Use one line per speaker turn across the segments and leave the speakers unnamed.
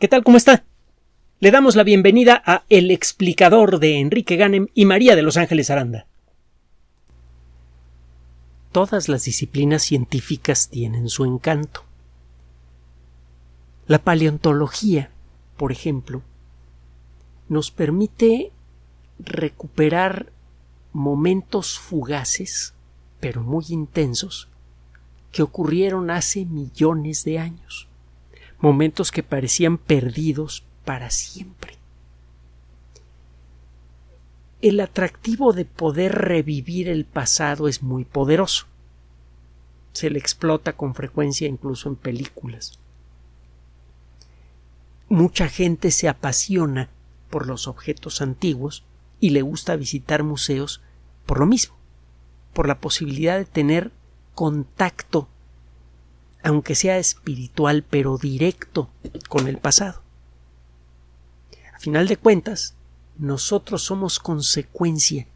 ¿Qué tal? ¿Cómo está? Le damos la bienvenida a El explicador de Enrique Ganem y María de Los Ángeles Aranda. Todas las disciplinas científicas tienen su encanto. La paleontología, por ejemplo, nos permite recuperar momentos fugaces, pero muy intensos, que ocurrieron hace millones de años momentos que parecían perdidos para siempre. El atractivo de poder revivir el pasado es muy poderoso. Se le explota con frecuencia incluso en películas. Mucha gente se apasiona por los objetos antiguos y le gusta visitar museos por lo mismo, por la posibilidad de tener contacto aunque sea espiritual, pero directo con el pasado. A final de cuentas, nosotros somos consecuencia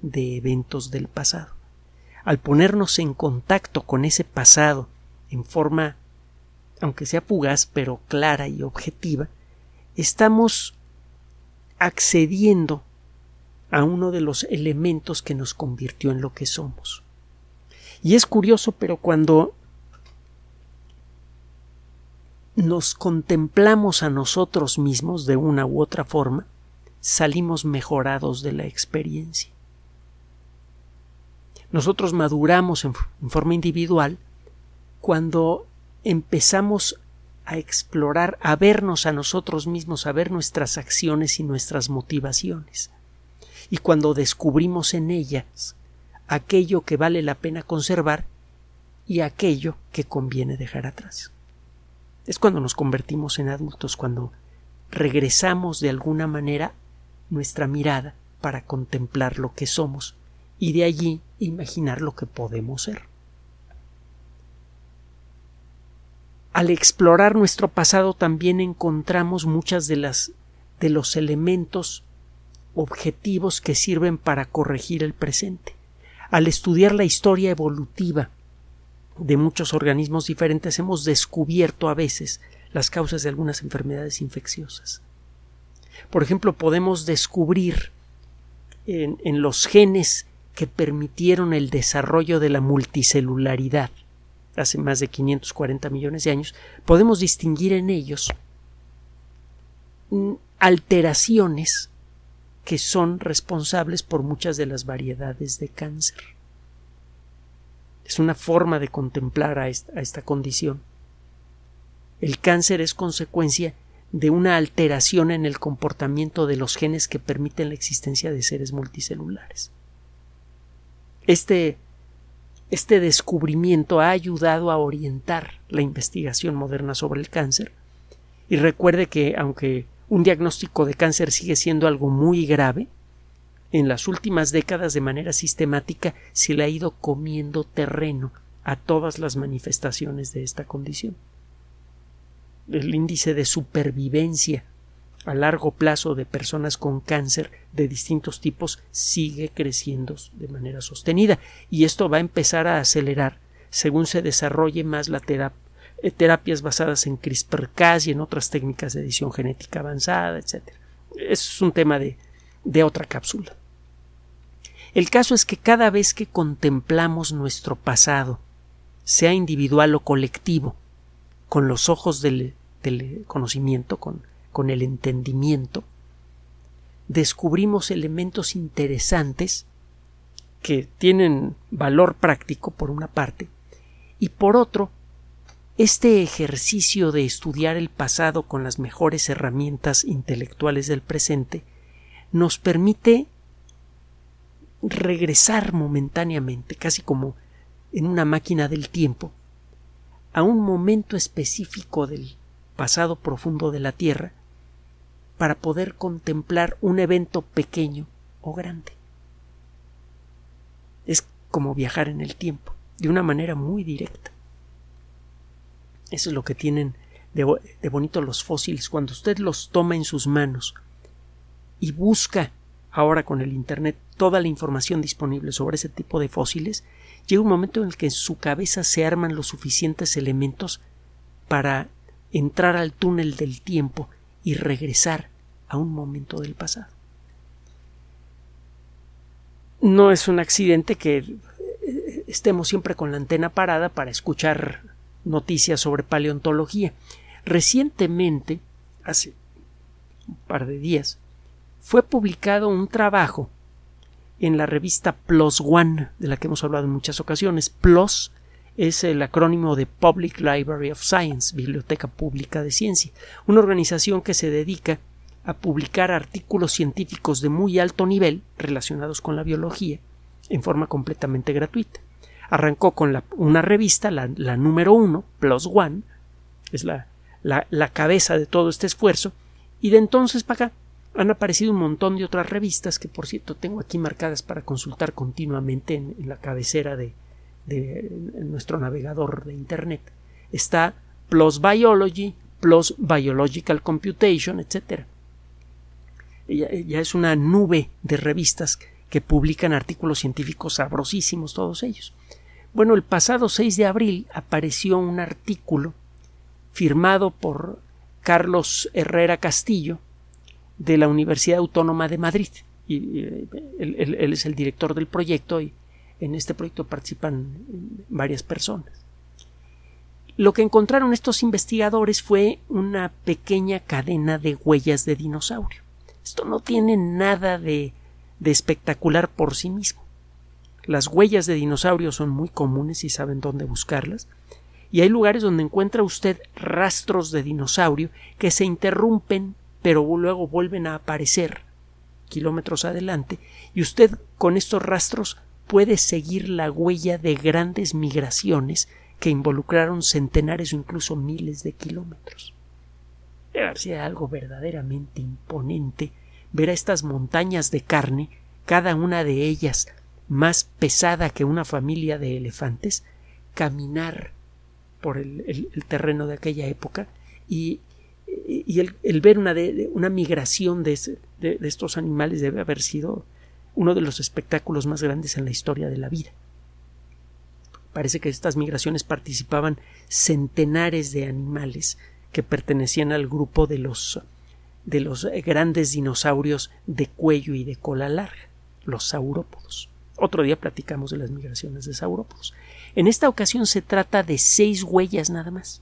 de eventos del pasado. Al ponernos en contacto con ese pasado en forma, aunque sea fugaz, pero clara y objetiva, estamos accediendo a uno de los elementos que nos convirtió en lo que somos. Y es curioso, pero cuando nos contemplamos a nosotros mismos de una u otra forma, salimos mejorados de la experiencia. Nosotros maduramos en, forma individual cuando empezamos a explorar, a vernos a nosotros mismos, a ver nuestras acciones y nuestras motivaciones. Y cuando descubrimos en ellas aquello que vale la pena conservar y aquello que conviene dejar atrás es cuando nos convertimos en adultos, cuando regresamos de alguna manera nuestra mirada para contemplar lo que somos y de allí imaginar lo que podemos ser. Al explorar nuestro pasado también encontramos muchas de las de los elementos objetivos que sirven para corregir el presente. Al estudiar la historia evolutiva de muchos organismos diferentes hemos descubierto a veces las causas de algunas enfermedades infecciosas. Por ejemplo, podemos descubrir en, los genes que permitieron el desarrollo de la multicelularidad hace más de 540 millones de años, podemos distinguir en ellos alteraciones que son responsables por muchas de las variedades de cáncer. Es una forma de contemplar a esta, condición. El cáncer es consecuencia de una alteración en el comportamiento de los genes que permiten la existencia de seres multicelulares. Este, este descubrimiento ha ayudado a orientar la investigación moderna sobre el cáncer. Y recuerde que, aunque un diagnóstico de cáncer sigue siendo algo muy grave, en las últimas décadas de manera sistemática se le ha ido comiendo terreno a todas las manifestaciones de esta condición. El índice de supervivencia a largo plazo de personas con cáncer de distintos tipos sigue creciendo de manera sostenida y esto va a empezar a acelerar según se desarrolle más la eh, terapias basadas en CRISPR-Cas y en otras técnicas de edición genética avanzada, etc. Es un tema de, de otra cápsula. El caso es que cada vez que contemplamos nuestro pasado, sea individual o colectivo, con los ojos del, conocimiento, con, el entendimiento, descubrimos elementos interesantes que tienen valor práctico por una parte y por otro este ejercicio de estudiar el pasado con las mejores herramientas intelectuales del presente nos permite regresar momentáneamente, casi como en una máquina del tiempo, a un momento específico del pasado profundo de la Tierra para poder contemplar un evento pequeño o grande. Es como viajar en el tiempo, de una manera muy directa. Eso es lo que tienen de, bonito los fósiles. Cuando usted los toma en sus manos y busca ahora con el Internet toda la información disponible sobre ese tipo de fósiles, llega un momento en el que en su cabeza se arman los suficientes elementos para entrar al túnel del tiempo y regresar a un momento del pasado. No es un accidente que eh, estemos siempre con la antena parada para escuchar noticias sobre paleontología. Recientemente, hace un par de días, fue publicado un trabajo en la revista PLOS ONE, de la que hemos hablado en muchas ocasiones. PLOS es el acrónimo de Public Library of Science, Biblioteca Pública de Ciencia, una organización que se dedica a publicar artículos científicos de muy alto nivel relacionados con la biología en forma completamente gratuita. Arrancó con una revista, la, número uno, Plus One, es la, la, cabeza de todo este esfuerzo, y de entonces para acá han aparecido un montón de otras revistas que, por cierto, tengo aquí marcadas para consultar continuamente en la cabecera de, nuestro navegador de Internet. Está Plus Biology, Plus Biological Computation, etc. Ya, es una nube de revistas que publican artículos científicos sabrosísimos, todos ellos. Bueno, el pasado 6 de abril apareció un artículo firmado por Carlos Herrera Castillo de la Universidad Autónoma de Madrid. Y, él, es el director del proyecto y en este proyecto participan varias personas. Lo que encontraron estos investigadores fue una pequeña cadena de huellas de dinosaurio. Esto no tiene nada de, de espectacular por sí mismo. Las huellas de dinosaurio son muy comunes y saben dónde buscarlas. Y hay lugares donde encuentra usted rastros de dinosaurio que se interrumpen pero luego vuelven a aparecer kilómetros adelante y usted con estos rastros puede seguir la huella de grandes migraciones que involucraron centenares o incluso miles de kilómetros. Debe ser algo verdaderamente imponente ver a estas montañas de carne, cada una de ellas más pesada que una familia de elefantes, caminar por el, terreno de aquella época y, el, ver una, una migración de, de estos animales debe haber sido uno de los espectáculos más grandes en la historia de la vida. Parece que estas migraciones participaban centenares de animales que pertenecían al grupo de los de los grandes dinosaurios de cuello y de cola larga, los saurópodos. Otro día platicamos de las migraciones de saurópodos. En esta ocasión se trata de seis huellas nada más,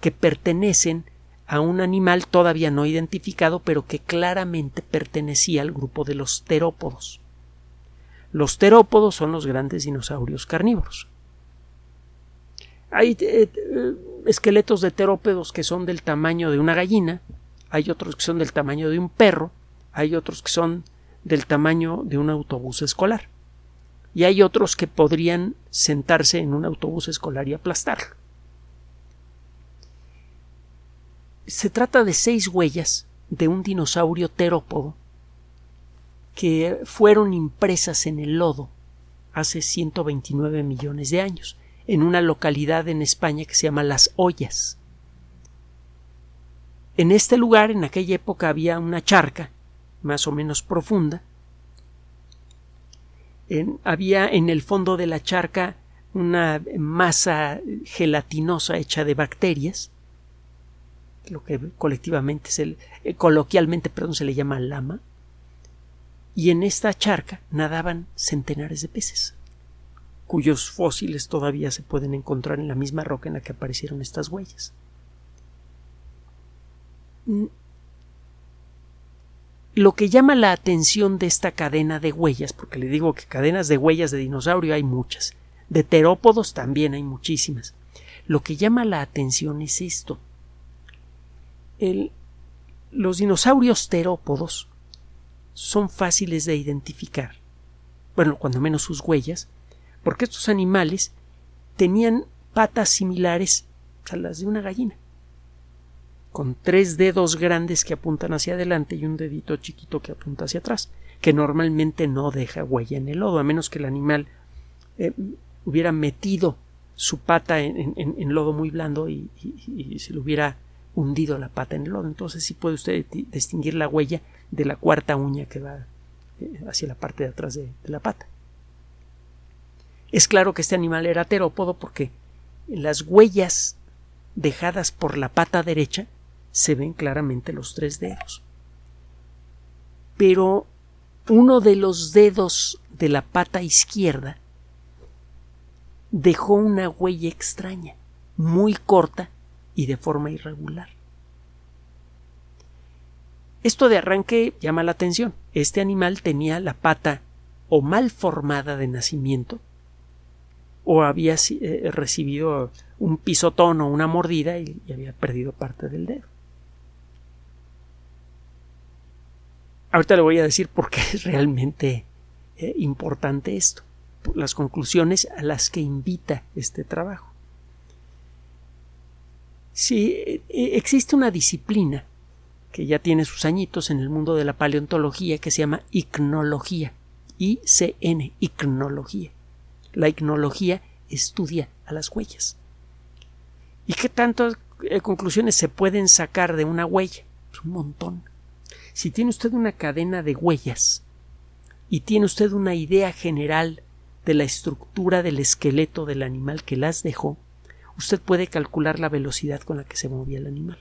que pertenecen a un animal todavía no identificado, pero que claramente pertenecía al grupo de los terópodos. Los terópodos son los grandes dinosaurios carnívoros. Hay eh, esqueletos de terópodos que son del tamaño de una gallina, hay otros que son del tamaño de un perro, hay otros que son del tamaño de un autobús escolar. Y hay otros que podrían sentarse en un autobús escolar y aplastarlo. Se trata de seis huellas de un dinosaurio terópodo que fueron impresas en el lodo hace 129 millones de años, en una localidad en España que se llama Las Ollas. En este lugar, en aquella época, había una charca más o menos profunda. había en el fondo de la charca una masa gelatinosa hecha de bacterias lo que colectivamente se, eh, coloquialmente perdón, se le llama lama, y en esta charca nadaban centenares de peces, cuyos fósiles todavía se pueden encontrar en la misma roca en la que aparecieron estas huellas. Lo que llama la atención de esta cadena de huellas, porque le digo que cadenas de huellas de dinosaurio hay muchas, de terópodos también hay muchísimas. Lo que llama la atención es esto, los dinosaurios terópodos son fáciles de identificar, bueno, cuando menos sus huellas, porque estos animales tenían patas similares a las de una gallina, con tres dedos grandes que apuntan hacia adelante y un dedito chiquito que apunta hacia atrás, que normalmente no deja huella en el lodo, a menos que el animal eh, hubiera metido su pata en, lodo muy blando y, y se lo hubiera hundido la pata en el lodo. Entonces sí puede usted distinguir la huella de la cuarta uña que va eh, hacia la parte de atrás de, la pata. Es claro que este animal era terópodo porque las huellas dejadas por la pata derecha se ven claramente los tres dedos. Pero uno de los dedos de la pata izquierda dejó una huella extraña, muy corta y de forma irregular. Esto de arranque llama la atención. Este animal tenía la pata o mal formada de nacimiento, o había eh, recibido un pisotón o una mordida y, había perdido parte del dedo. Ahorita le voy a decir por qué es realmente eh, importante esto, las conclusiones a las que invita este trabajo. Si eh, existe una disciplina que ya tiene sus añitos en el mundo de la paleontología que se llama icnología, ICN, icnología. La icnología estudia a las huellas. ¿Y qué tantas eh, conclusiones se pueden sacar de una huella? Pues un montón. Si tiene usted una cadena de huellas y tiene usted una idea general de la estructura del esqueleto del animal que las dejó, usted puede calcular la velocidad con la que se movía el animal.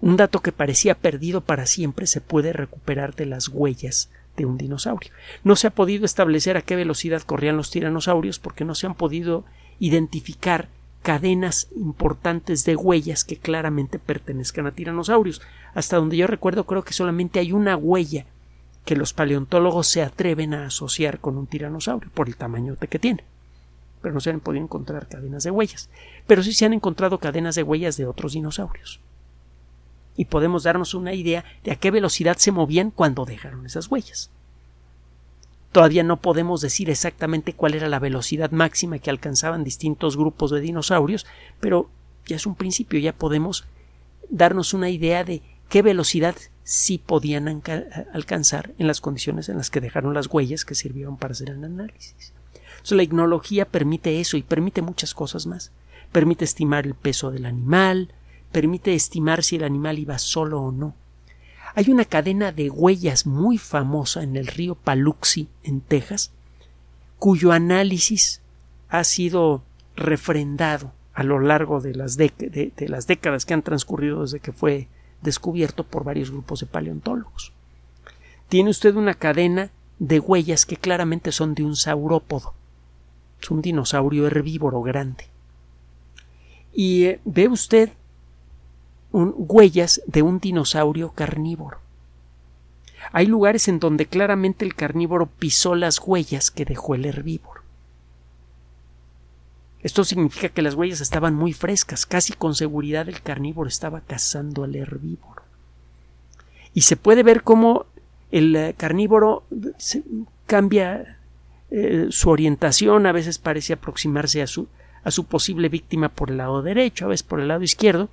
Un dato que parecía perdido para siempre se puede recuperar de las huellas de un dinosaurio. No se ha podido establecer a qué velocidad corrían los tiranosaurios porque no se han podido identificar cadenas importantes de huellas que claramente pertenezcan a tiranosaurios. Hasta donde yo recuerdo creo que solamente hay una huella que los paleontólogos se atreven a asociar con un tiranosaurio por el tamaño que tiene. Pero no se han podido encontrar cadenas de huellas. Pero sí se han encontrado cadenas de huellas de otros dinosaurios. Y podemos darnos una idea de a qué velocidad se movían cuando dejaron esas huellas. Todavía no podemos decir exactamente cuál era la velocidad máxima que alcanzaban distintos grupos de dinosaurios, pero ya es un principio, ya podemos darnos una idea de qué velocidad sí podían alcanzar en las condiciones en las que dejaron las huellas que sirvieron para hacer el análisis. La ignología permite eso y permite muchas cosas más. Permite estimar el peso del animal, permite estimar si el animal iba solo o no, hay una cadena de huellas muy famosa en el río Paluxy, en Texas, cuyo análisis ha sido refrendado a lo largo de, las décadas que han transcurrido desde que fue descubierto por varios grupos de paleontólogos. Tiene usted una cadena de huellas que claramente son de un saurópodo. Es un dinosaurio herbívoro grande. Y eh, ve usted huellas de un dinosaurio carnívoro. Hay lugares en donde claramente el carnívoro pisó las huellas que dejó el herbívoro. Esto significa que las huellas estaban muy frescas, casi con seguridad el carnívoro estaba cazando al herbívoro. Y se puede ver cómo el eh, carnívoro cambia eh, su orientación, a veces parece aproximarse a su, a su posible víctima por el lado derecho, a veces por el lado izquierdo,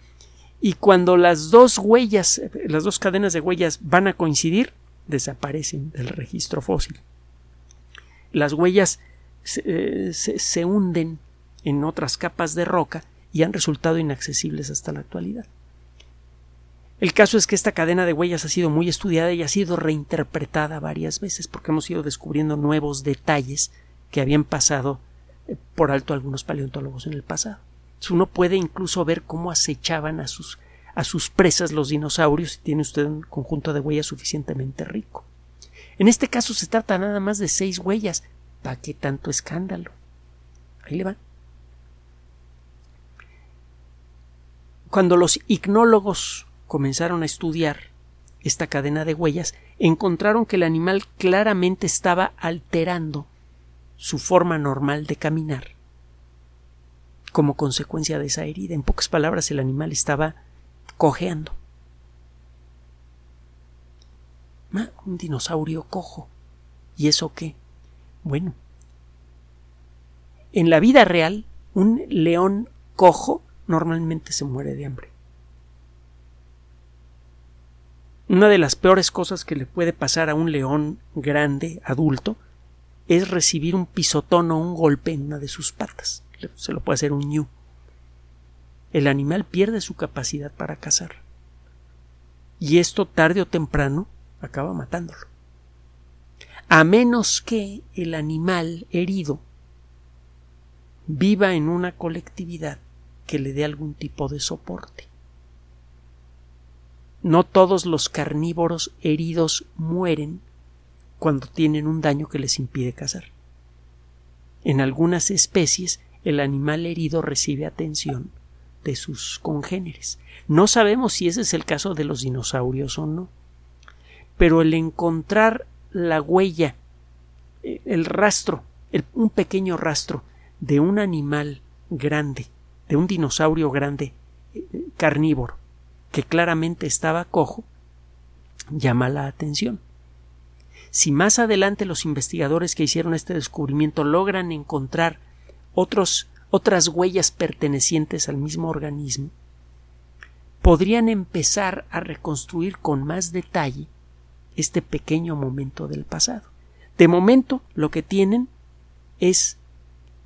y cuando las dos huellas, las dos cadenas de huellas van a coincidir, desaparecen del registro fósil. Las huellas se, eh, hunden en otras capas de roca y han resultado inaccesibles hasta la actualidad. El caso es que esta cadena de huellas ha sido muy estudiada y ha sido reinterpretada varias veces porque hemos ido descubriendo nuevos detalles que habían pasado eh, por alto algunos paleontólogos en el pasado. Uno puede incluso ver cómo acechaban a sus, a sus presas los dinosaurios si tiene usted un conjunto de huellas suficientemente rico. En este caso se trata nada más de seis huellas. ¿Para qué tanto escándalo? Ahí le van. Cuando los icnólogos comenzaron a estudiar esta cadena de huellas, encontraron que el animal claramente estaba alterando su forma normal de caminar como consecuencia de esa herida. En pocas palabras, el animal estaba cojeando. un dinosaurio cojo. ¿Y eso qué? Bueno, en la vida real, un león cojo normalmente se muere de hambre. Una de las peores cosas que le puede pasar a un león grande, adulto, es recibir un pisotón o un golpe en una de sus patas se lo puede hacer un ñu. El animal pierde su capacidad para cazar. Y esto tarde o temprano acaba matándolo. A menos que el animal herido viva en una colectividad que le dé algún tipo de soporte. No todos los carnívoros heridos mueren cuando tienen un daño que les impide cazar. En algunas especies el animal herido recibe atención de sus congéneres. No sabemos si ese es el caso de los dinosaurios o no. Pero el encontrar la huella, eh, el rastro, un pequeño rastro de un animal grande, de un dinosaurio grande, eh, carnívoro, que claramente estaba cojo, llama la atención. Si más adelante los investigadores que hicieron este descubrimiento logran encontrar otros, otras huellas pertenecientes al mismo organismo, podrían empezar a reconstruir con más detalle este pequeño momento del pasado. De momento lo que tienen es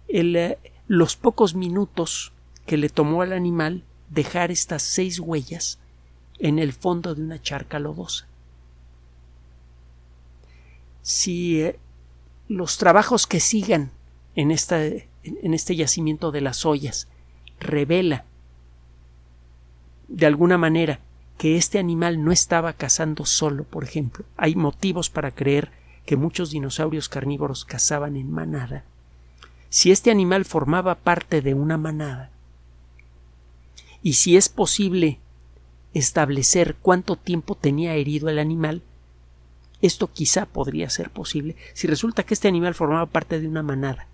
el, eh, los pocos minutos que le tomó al animal dejar estas seis huellas en el fondo de una charca lodosa. Si eh, los trabajos que sigan en, esta, en este yacimiento de las ollas revela de alguna manera que este animal no estaba cazando solo, por ejemplo. Hay motivos para creer que muchos dinosaurios carnívoros cazaban en manada. Si este animal formaba parte de una manada, y si es posible establecer cuánto tiempo tenía herido el animal, esto quizá podría ser posible si resulta que este animal formaba parte de una manada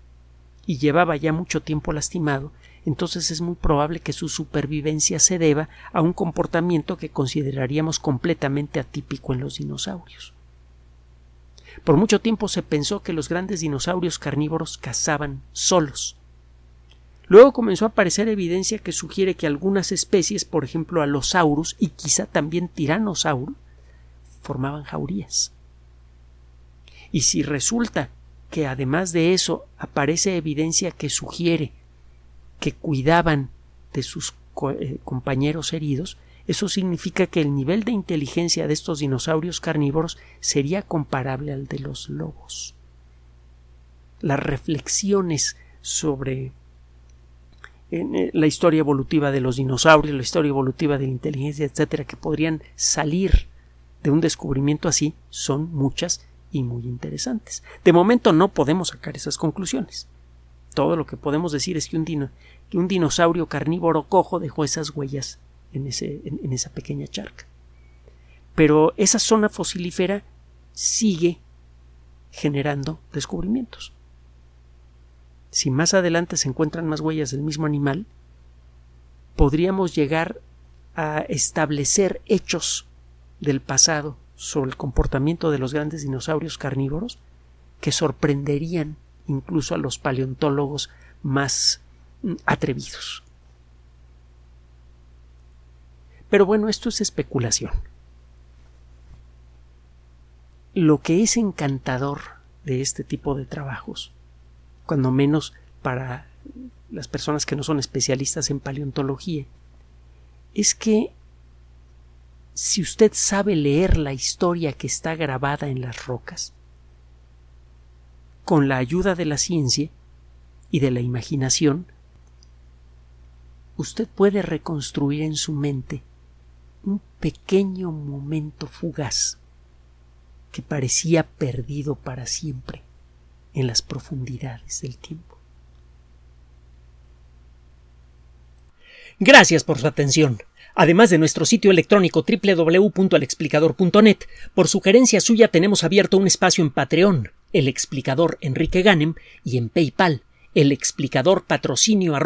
y llevaba ya mucho tiempo lastimado, entonces es muy probable que su supervivencia se deba a un comportamiento que consideraríamos completamente atípico en los dinosaurios. Por mucho tiempo se pensó que los grandes dinosaurios carnívoros cazaban solos, Luego comenzó a aparecer evidencia que sugiere que algunas especies, por ejemplo Allosaurus y quizá también Tyrannosaurus, formaban jaurías. Y si resulta que además de eso aparece evidencia que sugiere que cuidaban de sus eh, compañeros heridos, eso significa que el nivel de inteligencia de estos dinosaurios carnívoros sería comparable al de los lobos. Las reflexiones sobre eh, la historia evolutiva de los dinosaurios, la historia evolutiva de la inteligencia, etcétera, que podrían salir de un descubrimiento así, son muchas y muy interesantes. De momento no podemos sacar esas conclusiones. Todo lo que podemos decir es que un, que un dinosaurio carnívoro cojo dejó esas huellas en, ese, en esa pequeña charca. Pero esa zona fosilífera sigue generando descubrimientos si más adelante se encuentran más huellas del mismo animal, podríamos llegar a establecer hechos del pasado sobre el comportamiento de los grandes dinosaurios carnívoros que sorprenderían incluso a los paleontólogos más mm, atrevidos. Pero bueno, esto es especulación. Lo que es encantador de este tipo de trabajos cuando menos para las personas que no son especialistas en paleontología, es que si usted sabe leer la historia que está grabada en las rocas, con la ayuda de la ciencia y de la imaginación, usted puede reconstruir en su mente un pequeño momento fugaz que parecía perdido para siempre en las profundidades del tiempo. Gracias por su atención. Además de nuestro sitio electrónico www.alexplicador.net, por sugerencia suya tenemos abierto un espacio en Patreon, el explicador Enrique Ganem, y en PayPal, el explicador patrocinio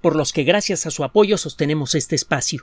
por los que gracias a su apoyo sostenemos este espacio.